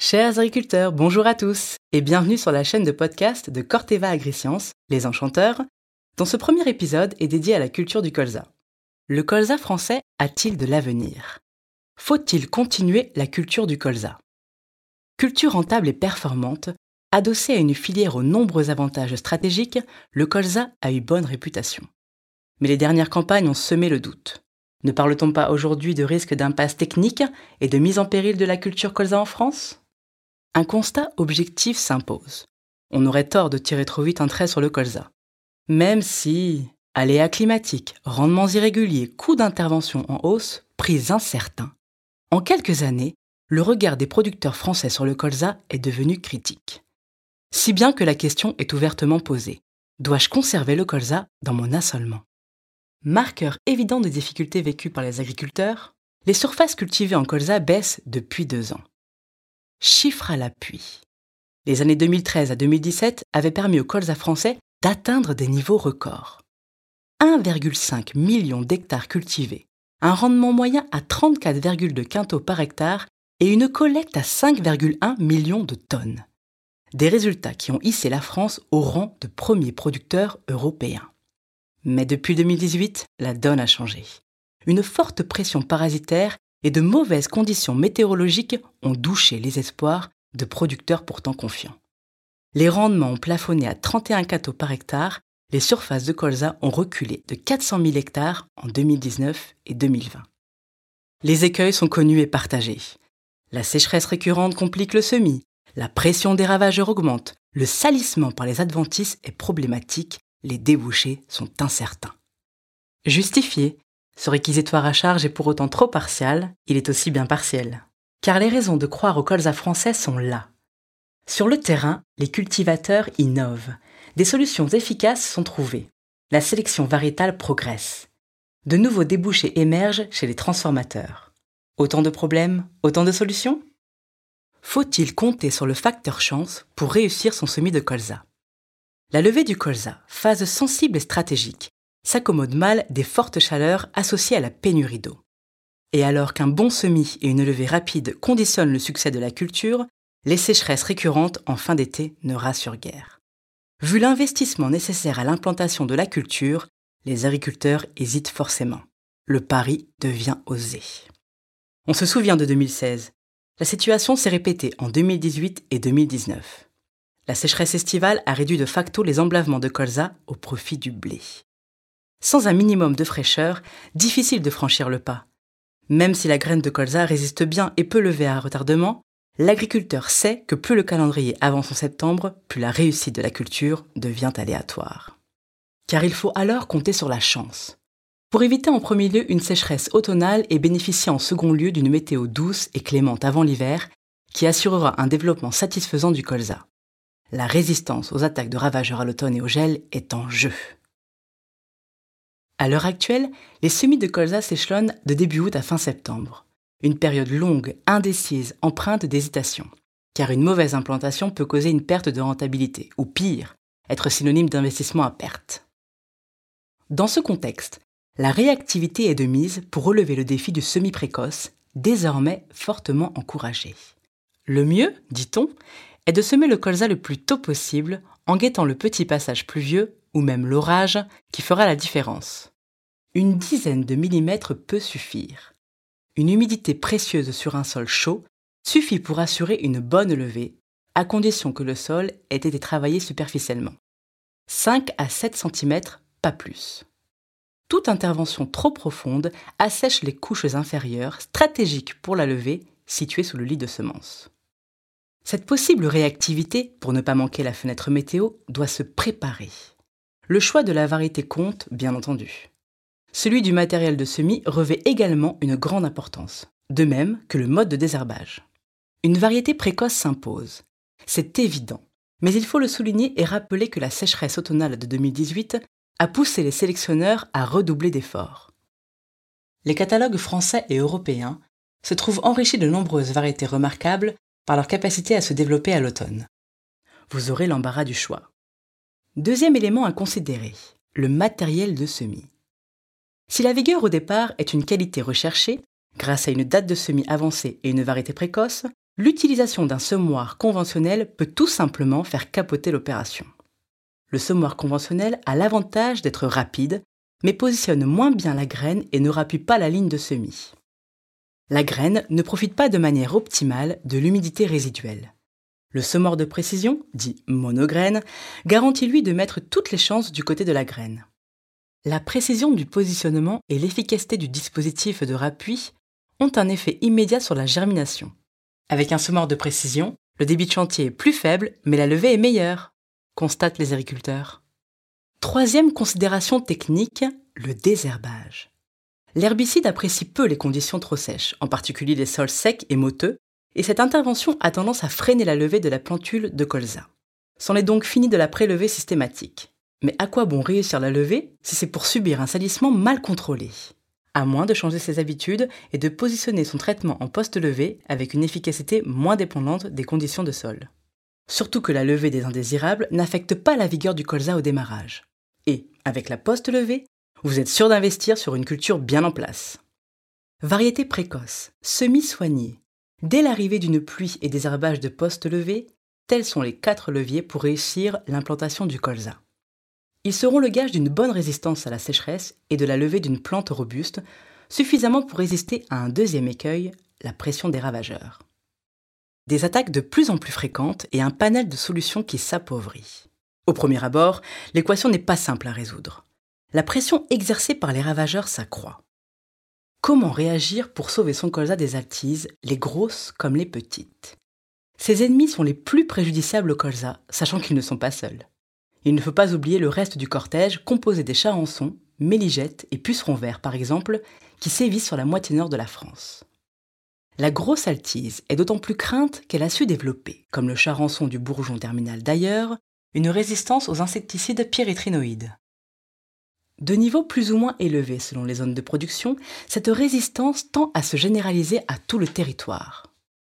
Chers agriculteurs, bonjour à tous et bienvenue sur la chaîne de podcast de Corteva Agriscience, les enchanteurs, dont ce premier épisode est dédié à la culture du colza. Le colza français a-t-il de l'avenir? Faut-il continuer la culture du colza? Culture rentable et performante, adossée à une filière aux nombreux avantages stratégiques, le colza a eu bonne réputation. Mais les dernières campagnes ont semé le doute. Ne parle-t-on pas aujourd'hui de risque d'impasse technique et de mise en péril de la culture colza en France? Un constat objectif s'impose. On aurait tort de tirer trop vite un trait sur le colza. Même si aléas climatiques, rendements irréguliers, coûts d'intervention en hausse, prix incertains, en quelques années, le regard des producteurs français sur le colza est devenu critique. Si bien que la question est ouvertement posée. Dois-je conserver le colza dans mon assolement? Marqueur évident des difficultés vécues par les agriculteurs, les surfaces cultivées en colza baissent depuis deux ans. Chiffre à l'appui. Les années 2013 à 2017 avaient permis aux colza français d'atteindre des niveaux records. 1,5 million d'hectares cultivés, un rendement moyen à 34,2 quintaux par hectare et une collecte à 5,1 millions de tonnes. Des résultats qui ont hissé la France au rang de premier producteur européen. Mais depuis 2018, la donne a changé. Une forte pression parasitaire et de mauvaises conditions météorologiques ont douché les espoirs de producteurs pourtant confiants. Les rendements ont plafonné à 31 cathos par hectare, les surfaces de colza ont reculé de 400 000 hectares en 2019 et 2020. Les écueils sont connus et partagés. La sécheresse récurrente complique le semis, la pression des ravageurs augmente, le salissement par les adventices est problématique, les débouchés sont incertains. Justifié, ce réquisitoire à charge est pour autant trop partial, il est aussi bien partiel. Car les raisons de croire au colza français sont là. Sur le terrain, les cultivateurs innovent. Des solutions efficaces sont trouvées. La sélection variétale progresse. De nouveaux débouchés émergent chez les transformateurs. Autant de problèmes, autant de solutions? Faut-il compter sur le facteur chance pour réussir son semis de colza? La levée du colza, phase sensible et stratégique, s'accommode mal des fortes chaleurs associées à la pénurie d'eau. Et alors qu'un bon semis et une levée rapide conditionnent le succès de la culture, les sécheresses récurrentes en fin d'été ne rassurent guère. Vu l'investissement nécessaire à l'implantation de la culture, les agriculteurs hésitent forcément. Le pari devient osé. On se souvient de 2016. La situation s'est répétée en 2018 et 2019. La sécheresse estivale a réduit de facto les emblavements de colza au profit du blé. Sans un minimum de fraîcheur, difficile de franchir le pas. Même si la graine de colza résiste bien et peut lever à retardement, l'agriculteur sait que plus le calendrier avance en septembre, plus la réussite de la culture devient aléatoire. Car il faut alors compter sur la chance. Pour éviter en premier lieu une sécheresse automnale et bénéficier en second lieu d'une météo douce et clémente avant l'hiver, qui assurera un développement satisfaisant du colza. La résistance aux attaques de ravageurs à l'automne et au gel est en jeu. À l'heure actuelle, les semis de colza s'échelonnent de début août à fin septembre. Une période longue, indécise, empreinte d'hésitation. Car une mauvaise implantation peut causer une perte de rentabilité, ou pire, être synonyme d'investissement à perte. Dans ce contexte, la réactivité est de mise pour relever le défi du semi précoce, désormais fortement encouragé. Le mieux, dit-on, est de semer le colza le plus tôt possible en guettant le petit passage pluvieux ou même l'orage qui fera la différence. Une dizaine de millimètres peut suffire. Une humidité précieuse sur un sol chaud suffit pour assurer une bonne levée, à condition que le sol ait été travaillé superficiellement. 5 à 7 cm, pas plus. Toute intervention trop profonde assèche les couches inférieures stratégiques pour la levée situées sous le lit de semences. Cette possible réactivité, pour ne pas manquer la fenêtre météo, doit se préparer. Le choix de la variété compte, bien entendu. Celui du matériel de semis revêt également une grande importance, de même que le mode de désherbage. Une variété précoce s'impose. C'est évident, mais il faut le souligner et rappeler que la sécheresse automnale de 2018 a poussé les sélectionneurs à redoubler d'efforts. Les catalogues français et européens se trouvent enrichis de nombreuses variétés remarquables par leur capacité à se développer à l'automne. Vous aurez l'embarras du choix. Deuxième élément à considérer, le matériel de semis. Si la vigueur au départ est une qualité recherchée, grâce à une date de semis avancée et une variété précoce, l'utilisation d'un semoir conventionnel peut tout simplement faire capoter l'opération. Le semoir conventionnel a l'avantage d'être rapide, mais positionne moins bien la graine et ne rappuie pas la ligne de semis. La graine ne profite pas de manière optimale de l'humidité résiduelle. Le semoir de précision, dit monograine, garantit lui de mettre toutes les chances du côté de la graine. La précision du positionnement et l'efficacité du dispositif de rappui ont un effet immédiat sur la germination. Avec un semoir de précision, le débit de chantier est plus faible, mais la levée est meilleure, constatent les agriculteurs. Troisième considération technique, le désherbage. L'herbicide apprécie peu les conditions trop sèches, en particulier les sols secs et moteux, et cette intervention a tendance à freiner la levée de la plantule de colza. C'en est donc fini de la prélever systématique. Mais à quoi bon réussir la levée si c'est pour subir un salissement mal contrôlé? À moins de changer ses habitudes et de positionner son traitement en post-levée avec une efficacité moins dépendante des conditions de sol. Surtout que la levée des indésirables n'affecte pas la vigueur du colza au démarrage. Et, avec la post-levée, vous êtes sûr d'investir sur une culture bien en place. Variété précoce, semi-soignée. Dès l'arrivée d'une pluie et des herbages de post-levée, tels sont les quatre leviers pour réussir l'implantation du colza. Ils seront le gage d'une bonne résistance à la sécheresse et de la levée d'une plante robuste, suffisamment pour résister à un deuxième écueil, la pression des ravageurs. Des attaques de plus en plus fréquentes et un panel de solutions qui s'appauvrit. Au premier abord, l'équation n'est pas simple à résoudre. La pression exercée par les ravageurs s'accroît. Comment réagir pour sauver son colza des altises, les grosses comme les petites? Ces ennemis sont les plus préjudiciables au colza, sachant qu'ils ne sont pas seuls. Il ne faut pas oublier le reste du cortège composé des charançons, méligettes et pucerons verts par exemple, qui sévissent sur la moitié nord de la France. La grosse altise est d'autant plus crainte qu'elle a su développer, comme le charançon du bourgeon terminal d'ailleurs, une résistance aux insecticides pyrétrinoïdes. De niveau plus ou moins élevé selon les zones de production, cette résistance tend à se généraliser à tout le territoire.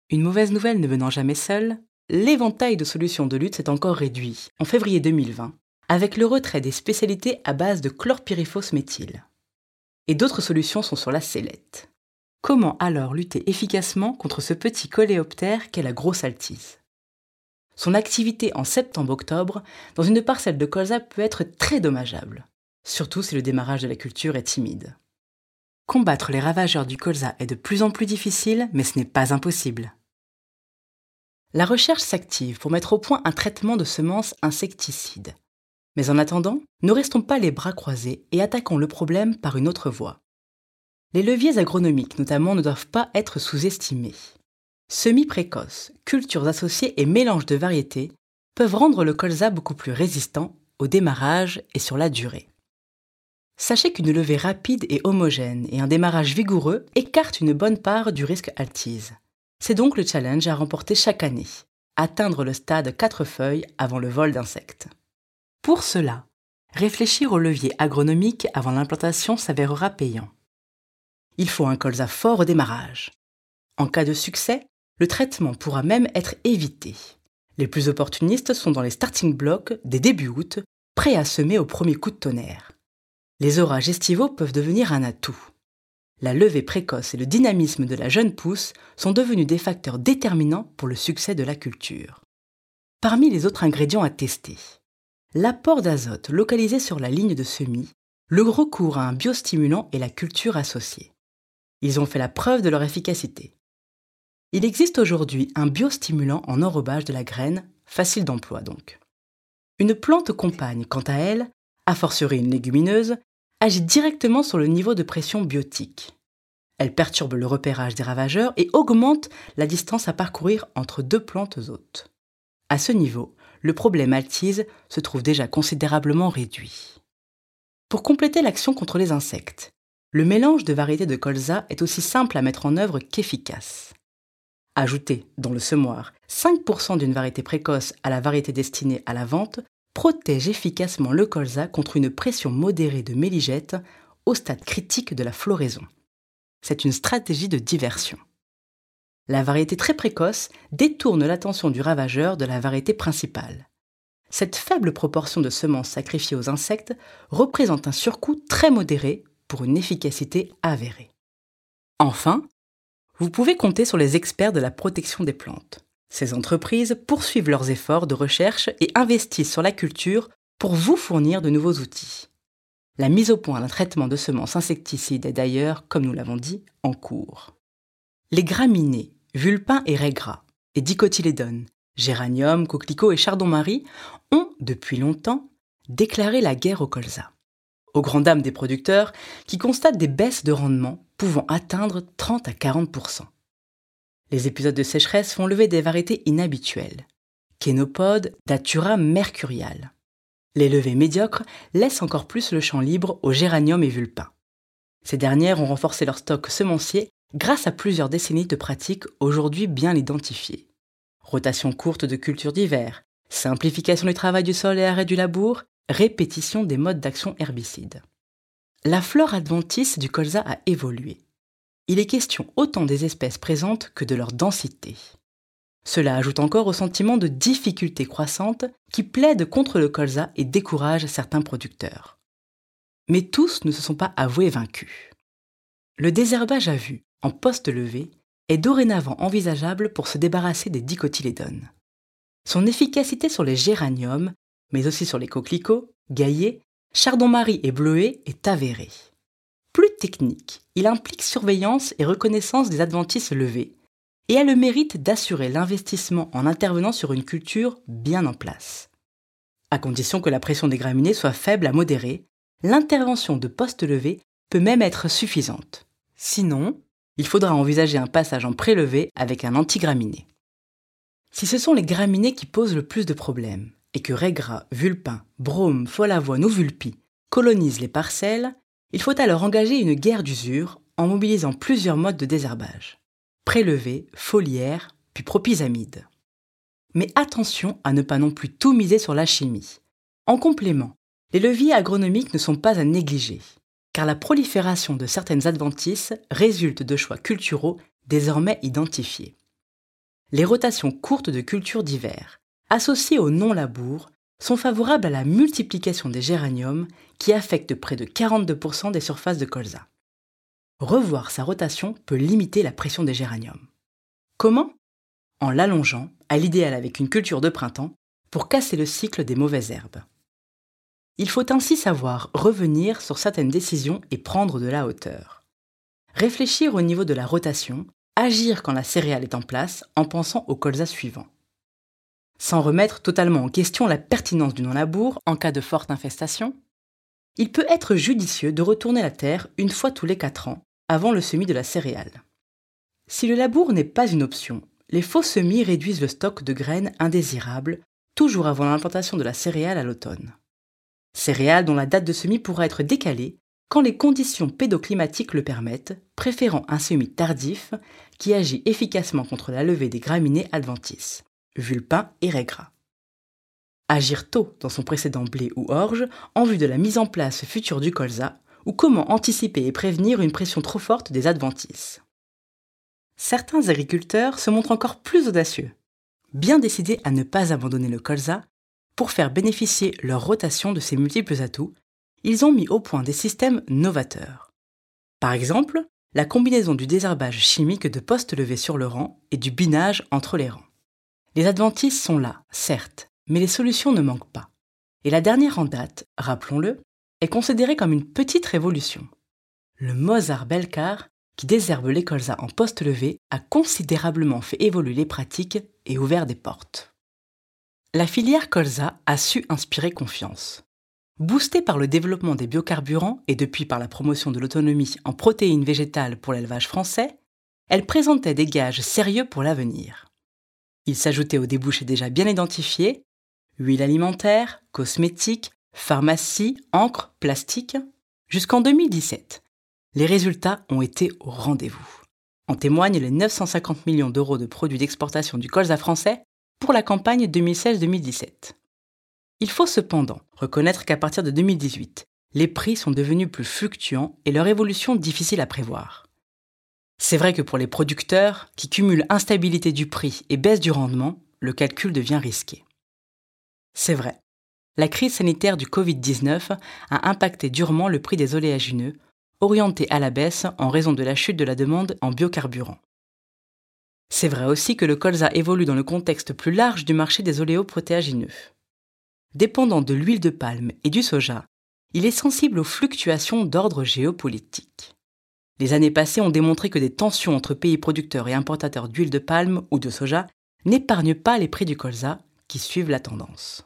Une mauvaise nouvelle ne venant jamais seule, l'éventail de solutions de lutte s'est encore réduit en février 2020 avec le retrait des spécialités à base de chlorpyrifos méthyle. Et d'autres solutions sont sur la sellette. Comment alors lutter efficacement contre ce petit coléoptère qu'est la grosse altise? Son activité en septembre-octobre dans une parcelle de colza peut être très dommageable, surtout si le démarrage de la culture est timide. Combattre les ravageurs du colza est de plus en plus difficile, mais ce n'est pas impossible. La recherche s'active pour mettre au point un traitement de semences insecticides. Mais en attendant, ne restons pas les bras croisés et attaquons le problème par une autre voie. Les leviers agronomiques notamment ne doivent pas être sous-estimés. Semis précoces, cultures associées et mélanges de variétés peuvent rendre le colza beaucoup plus résistant au démarrage et sur la durée. Sachez qu'une levée rapide et homogène et un démarrage vigoureux écartent une bonne part du risque altise. C'est donc le challenge à remporter chaque année, atteindre le stade 4 feuilles avant le vol d'insectes. Pour cela, réfléchir au levier agronomique avant l'implantation s'avérera payant. Il faut un colza fort au démarrage. En cas de succès, le traitement pourra même être évité. Les plus opportunistes sont dans les starting blocks des débuts août, prêts à semer au premier coup de tonnerre. Les orages estivaux peuvent devenir un atout la levée précoce et le dynamisme de la jeune pousse sont devenus des facteurs déterminants pour le succès de la culture. Parmi les autres ingrédients à tester, l'apport d'azote localisé sur la ligne de semis, le recours à un biostimulant et la culture associée. Ils ont fait la preuve de leur efficacité. Il existe aujourd'hui un biostimulant en enrobage de la graine, facile d'emploi donc. Une plante compagne, quant à elle, a fortiori une légumineuse, agit directement sur le niveau de pression biotique. Elle perturbe le repérage des ravageurs et augmente la distance à parcourir entre deux plantes hôtes. À ce niveau, le problème altise se trouve déjà considérablement réduit. Pour compléter l'action contre les insectes, le mélange de variétés de colza est aussi simple à mettre en œuvre qu'efficace. Ajouter, dans le semoir, 5% d'une variété précoce à la variété destinée à la vente protège efficacement le colza contre une pression modérée de méligette au stade critique de la floraison. C'est une stratégie de diversion. La variété très précoce détourne l'attention du ravageur de la variété principale. Cette faible proportion de semences sacrifiées aux insectes représente un surcoût très modéré pour une efficacité avérée. Enfin, vous pouvez compter sur les experts de la protection des plantes. Ces entreprises poursuivent leurs efforts de recherche et investissent sur la culture pour vous fournir de nouveaux outils. La mise au point d'un traitement de semences insecticides est d'ailleurs, comme nous l'avons dit, en cours. Les graminées, vulpin et raies et dicotylédones, géranium, coquelicot et chardon-marie ont, depuis longtemps, déclaré la guerre au colza. Aux grandes dames des producteurs qui constatent des baisses de rendement pouvant atteindre 30 à 40 Les épisodes de sécheresse font lever des variétés inhabituelles. Kénopode, Datura mercurial. Les levées médiocres laissent encore plus le champ libre aux géranium et vulpins. Ces dernières ont renforcé leur stock semencier grâce à plusieurs décennies de pratiques aujourd'hui bien identifiées. Rotation courte de cultures d'hiver, simplification du travail du sol et arrêt du labour, répétition des modes d'action herbicides. La flore adventice du colza a évolué. Il est question autant des espèces présentes que de leur densité. Cela ajoute encore au sentiment de difficulté croissante qui plaide contre le colza et décourage certains producteurs. Mais tous ne se sont pas avoués vaincus. Le désherbage à vue, en poste levé, est dorénavant envisageable pour se débarrasser des dicotylédones. Son efficacité sur les géraniums, mais aussi sur les coquelicots, gaillets, chardon-marie et bleuets est avérée. Il implique surveillance et reconnaissance des adventices levés, et a le mérite d'assurer l'investissement en intervenant sur une culture bien en place. À condition que la pression des graminées soit faible à modérée, l'intervention de poste levé peut même être suffisante. Sinon, il faudra envisager un passage en prélevé avec un antigraminé. Si ce sont les graminées qui posent le plus de problèmes, et que raigra, vulpin, brome, folavoine ou vulpi colonisent les parcelles, il faut alors engager une guerre d'usure en mobilisant plusieurs modes de désherbage prélevé, foliaire, puis propisamide. Mais attention à ne pas non plus tout miser sur la chimie. En complément, les leviers agronomiques ne sont pas à négliger, car la prolifération de certaines adventices résulte de choix culturaux désormais identifiés. Les rotations courtes de cultures d'hiver, associées au non-labour, sont favorables à la multiplication des géraniums qui affectent près de 42% des surfaces de colza revoir sa rotation peut limiter la pression des géraniums. Comment? En l'allongeant, à l'idéal avec une culture de printemps, pour casser le cycle des mauvaises herbes. Il faut ainsi savoir revenir sur certaines décisions et prendre de la hauteur. Réfléchir au niveau de la rotation, agir quand la céréale est en place en pensant au colza suivant. Sans remettre totalement en question la pertinence du non-labour en cas de forte infestation, il peut être judicieux de retourner la terre une fois tous les 4 ans, avant le semis de la céréale. Si le labour n'est pas une option, les faux semis réduisent le stock de graines indésirables, toujours avant l'implantation de la céréale à l'automne. Céréales dont la date de semis pourra être décalée quand les conditions pédoclimatiques le permettent, préférant un semis tardif qui agit efficacement contre la levée des graminées adventices, vulpin et raigra agir tôt dans son précédent blé ou orge en vue de la mise en place future du colza, ou comment anticiper et prévenir une pression trop forte des adventices. Certains agriculteurs se montrent encore plus audacieux, bien décidés à ne pas abandonner le colza pour faire bénéficier leur rotation de ses multiples atouts, ils ont mis au point des systèmes novateurs. Par exemple, la combinaison du désherbage chimique de postes levés sur le rang et du binage entre les rangs. Les adventices sont là, certes, mais les solutions ne manquent pas. Et la dernière en date, rappelons-le, est considérée comme une petite révolution. Le Mozart Belcar, qui désherbe les colzas en poste levé, a considérablement fait évoluer les pratiques et ouvert des portes. La filière colza a su inspirer confiance. Boostée par le développement des biocarburants et depuis par la promotion de l'autonomie en protéines végétales pour l'élevage français, elle présentait des gages sérieux pour l'avenir. Il s'ajoutait aux débouchés déjà bien identifiés huile alimentaire, cosmétiques, pharmacie, encre, plastique, jusqu'en 2017. Les résultats ont été au rendez-vous. En témoignent les 950 millions d'euros de produits d'exportation du colza français pour la campagne 2016-2017. Il faut cependant reconnaître qu'à partir de 2018, les prix sont devenus plus fluctuants et leur évolution difficile à prévoir. C'est vrai que pour les producteurs, qui cumulent instabilité du prix et baisse du rendement, le calcul devient risqué. C'est vrai. La crise sanitaire du Covid-19 a impacté durement le prix des oléagineux, orienté à la baisse en raison de la chute de la demande en biocarburants. C'est vrai aussi que le colza évolue dans le contexte plus large du marché des oléoprotéagineux. Dépendant de l'huile de palme et du soja, il est sensible aux fluctuations d'ordre géopolitique. Les années passées ont démontré que des tensions entre pays producteurs et importateurs d'huile de palme ou de soja n'épargnent pas les prix du colza qui suivent la tendance.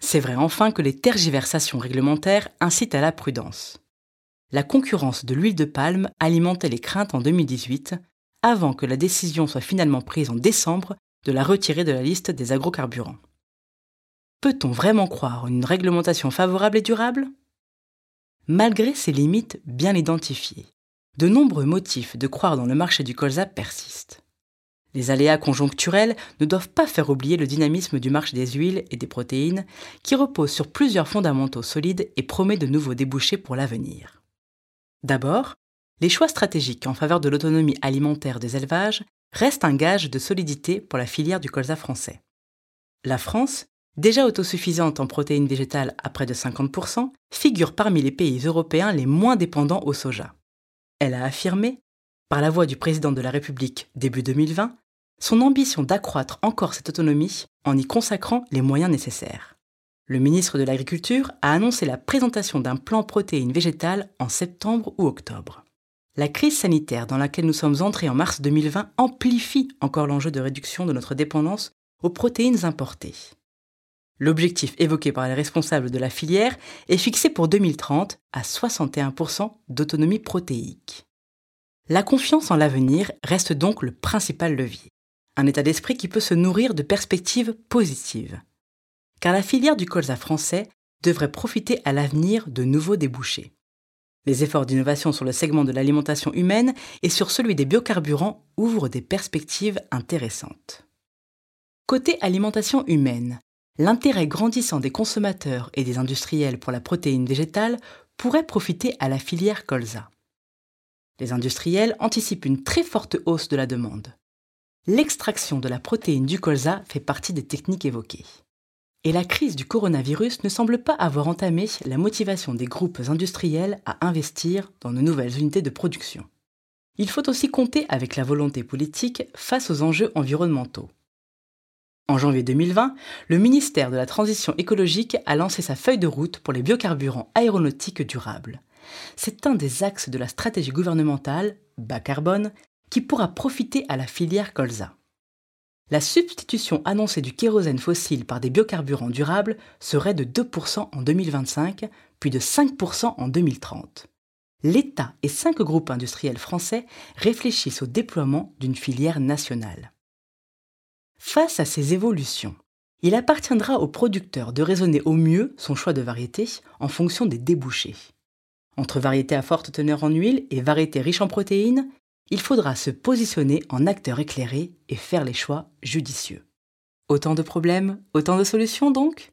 C'est vrai enfin que les tergiversations réglementaires incitent à la prudence. La concurrence de l'huile de palme alimentait les craintes en 2018 avant que la décision soit finalement prise en décembre de la retirer de la liste des agrocarburants. Peut-on vraiment croire une réglementation favorable et durable? Malgré ses limites bien identifiées, de nombreux motifs de croire dans le marché du colza persistent. Les aléas conjoncturels ne doivent pas faire oublier le dynamisme du marché des huiles et des protéines, qui repose sur plusieurs fondamentaux solides et promet de nouveaux débouchés pour l'avenir. D'abord, les choix stratégiques en faveur de l'autonomie alimentaire des élevages restent un gage de solidité pour la filière du colza français. La France, déjà autosuffisante en protéines végétales à près de 50%, figure parmi les pays européens les moins dépendants au soja. Elle a affirmé, par la voix du président de la République début 2020, son ambition d'accroître encore cette autonomie en y consacrant les moyens nécessaires. Le ministre de l'Agriculture a annoncé la présentation d'un plan protéines végétales en septembre ou octobre. La crise sanitaire dans laquelle nous sommes entrés en mars 2020 amplifie encore l'enjeu de réduction de notre dépendance aux protéines importées. L'objectif évoqué par les responsables de la filière est fixé pour 2030 à 61% d'autonomie protéique. La confiance en l'avenir reste donc le principal levier, un état d'esprit qui peut se nourrir de perspectives positives. Car la filière du colza français devrait profiter à l'avenir de nouveaux débouchés. Les efforts d'innovation sur le segment de l'alimentation humaine et sur celui des biocarburants ouvrent des perspectives intéressantes. Côté alimentation humaine, l'intérêt grandissant des consommateurs et des industriels pour la protéine végétale pourrait profiter à la filière colza. Les industriels anticipent une très forte hausse de la demande. L'extraction de la protéine du colza fait partie des techniques évoquées. Et la crise du coronavirus ne semble pas avoir entamé la motivation des groupes industriels à investir dans de nouvelles unités de production. Il faut aussi compter avec la volonté politique face aux enjeux environnementaux. En janvier 2020, le ministère de la Transition écologique a lancé sa feuille de route pour les biocarburants aéronautiques durables. C'est un des axes de la stratégie gouvernementale, bas carbone, qui pourra profiter à la filière colza. La substitution annoncée du kérosène fossile par des biocarburants durables serait de 2% en 2025, puis de 5% en 2030. L'État et cinq groupes industriels français réfléchissent au déploiement d'une filière nationale. Face à ces évolutions, il appartiendra au producteur de raisonner au mieux son choix de variété en fonction des débouchés. Entre variétés à forte teneur en huile et variétés riches en protéines, il faudra se positionner en acteur éclairé et faire les choix judicieux. Autant de problèmes, autant de solutions donc?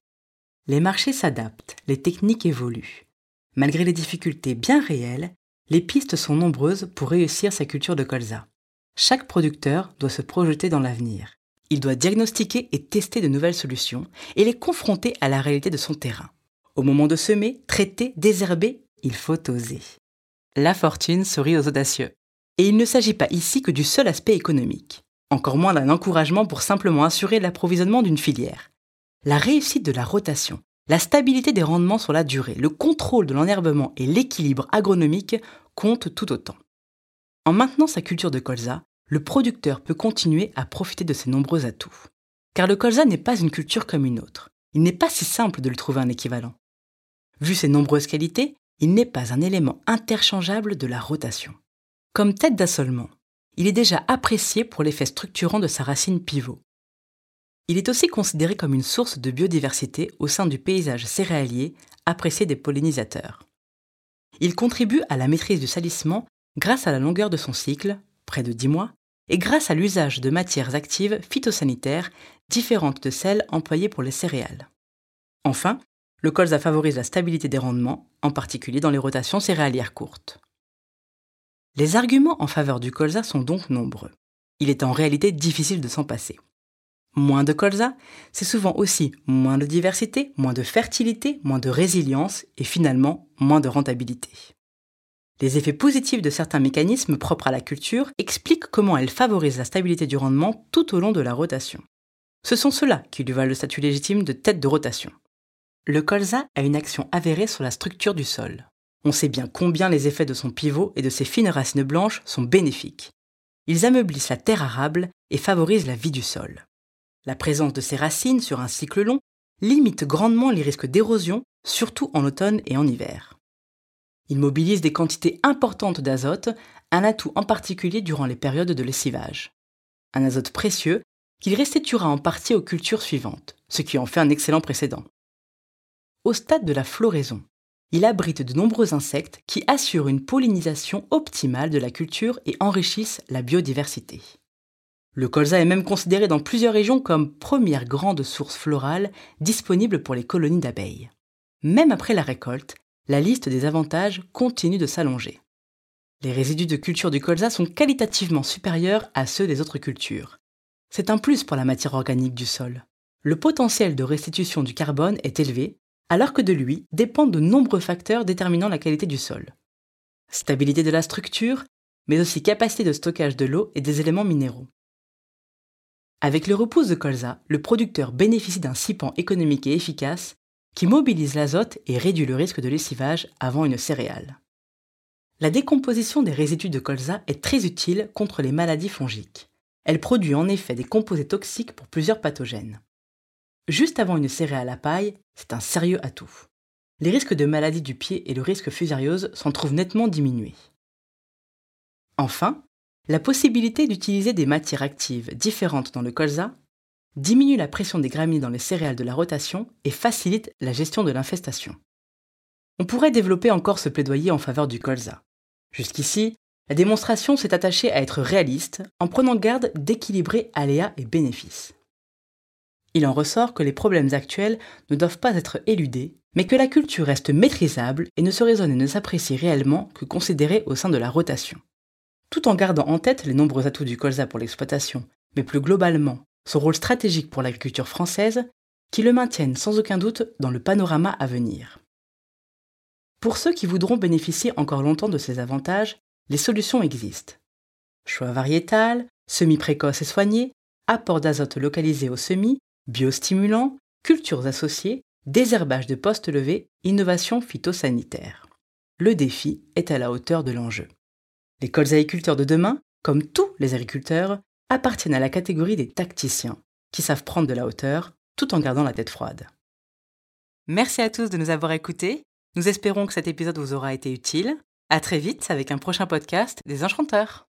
Les marchés s'adaptent, les techniques évoluent. Malgré les difficultés bien réelles, les pistes sont nombreuses pour réussir sa culture de colza. Chaque producteur doit se projeter dans l'avenir. Il doit diagnostiquer et tester de nouvelles solutions et les confronter à la réalité de son terrain. Au moment de semer, traiter, désherber, il faut oser. La fortune sourit aux audacieux. Et il ne s'agit pas ici que du seul aspect économique, encore moins d'un encouragement pour simplement assurer l'approvisionnement d'une filière. La réussite de la rotation, la stabilité des rendements sur la durée, le contrôle de l'enherbement et l'équilibre agronomique comptent tout autant. En maintenant sa culture de colza, le producteur peut continuer à profiter de ses nombreux atouts. Car le colza n'est pas une culture comme une autre. Il n'est pas si simple de lui trouver un équivalent. Vu ses nombreuses qualités, il n'est pas un élément interchangeable de la rotation. Comme tête d'assolement, il est déjà apprécié pour l'effet structurant de sa racine pivot. Il est aussi considéré comme une source de biodiversité au sein du paysage céréalier apprécié des pollinisateurs. Il contribue à la maîtrise du salissement grâce à la longueur de son cycle, près de 10 mois, et grâce à l'usage de matières actives phytosanitaires différentes de celles employées pour les céréales. Enfin, le colza favorise la stabilité des rendements, en particulier dans les rotations céréalières courtes. Les arguments en faveur du colza sont donc nombreux. Il est en réalité difficile de s'en passer. Moins de colza, c'est souvent aussi moins de diversité, moins de fertilité, moins de résilience et finalement moins de rentabilité. Les effets positifs de certains mécanismes propres à la culture expliquent comment elle favorise la stabilité du rendement tout au long de la rotation. Ce sont ceux-là qui lui valent le statut légitime de tête de rotation. Le colza a une action avérée sur la structure du sol. On sait bien combien les effets de son pivot et de ses fines racines blanches sont bénéfiques. Ils ameublissent la terre arable et favorisent la vie du sol. La présence de ces racines sur un cycle long limite grandement les risques d'érosion, surtout en automne et en hiver. Il mobilise des quantités importantes d'azote, un atout en particulier durant les périodes de lessivage. Un azote précieux qu'il restituera en partie aux cultures suivantes, ce qui en fait un excellent précédent. Au stade de la floraison, il abrite de nombreux insectes qui assurent une pollinisation optimale de la culture et enrichissent la biodiversité. Le colza est même considéré dans plusieurs régions comme première grande source florale disponible pour les colonies d'abeilles. Même après la récolte, la liste des avantages continue de s'allonger. Les résidus de culture du colza sont qualitativement supérieurs à ceux des autres cultures. C'est un plus pour la matière organique du sol. Le potentiel de restitution du carbone est élevé, alors que de lui dépendent de nombreux facteurs déterminant la qualité du sol. Stabilité de la structure, mais aussi capacité de stockage de l'eau et des éléments minéraux. Avec le repousse de colza, le producteur bénéficie d'un cipant économique et efficace qui mobilise l'azote et réduit le risque de lessivage avant une céréale. La décomposition des résidus de colza est très utile contre les maladies fongiques. Elle produit en effet des composés toxiques pour plusieurs pathogènes. Juste avant une céréale à paille, c'est un sérieux atout. Les risques de maladies du pied et le risque fusariose s'en trouvent nettement diminués. Enfin, la possibilité d'utiliser des matières actives différentes dans le colza diminue la pression des graminées dans les céréales de la rotation et facilite la gestion de l'infestation. On pourrait développer encore ce plaidoyer en faveur du colza. Jusqu'ici, la démonstration s'est attachée à être réaliste en prenant garde d'équilibrer aléas et bénéfices. Il en ressort que les problèmes actuels ne doivent pas être éludés, mais que la culture reste maîtrisable et ne se raisonne et ne s'apprécie réellement que considérée au sein de la rotation. Tout en gardant en tête les nombreux atouts du colza pour l'exploitation, mais plus globalement son rôle stratégique pour l'agriculture française, qui le maintiennent sans aucun doute dans le panorama à venir. Pour ceux qui voudront bénéficier encore longtemps de ces avantages, les solutions existent. Choix variétal, semis précoces et soignés, apport d'azote localisé au semis, biostimulants, cultures associées, désherbage de postes levés, innovation phytosanitaire. Le défi est à la hauteur de l'enjeu. Les colzaïculteurs de demain, comme tous les agriculteurs, appartiennent à la catégorie des tacticiens, qui savent prendre de la hauteur tout en gardant la tête froide. Merci à tous de nous avoir écoutés. Nous espérons que cet épisode vous aura été utile. À très vite avec un prochain podcast des enchanteurs.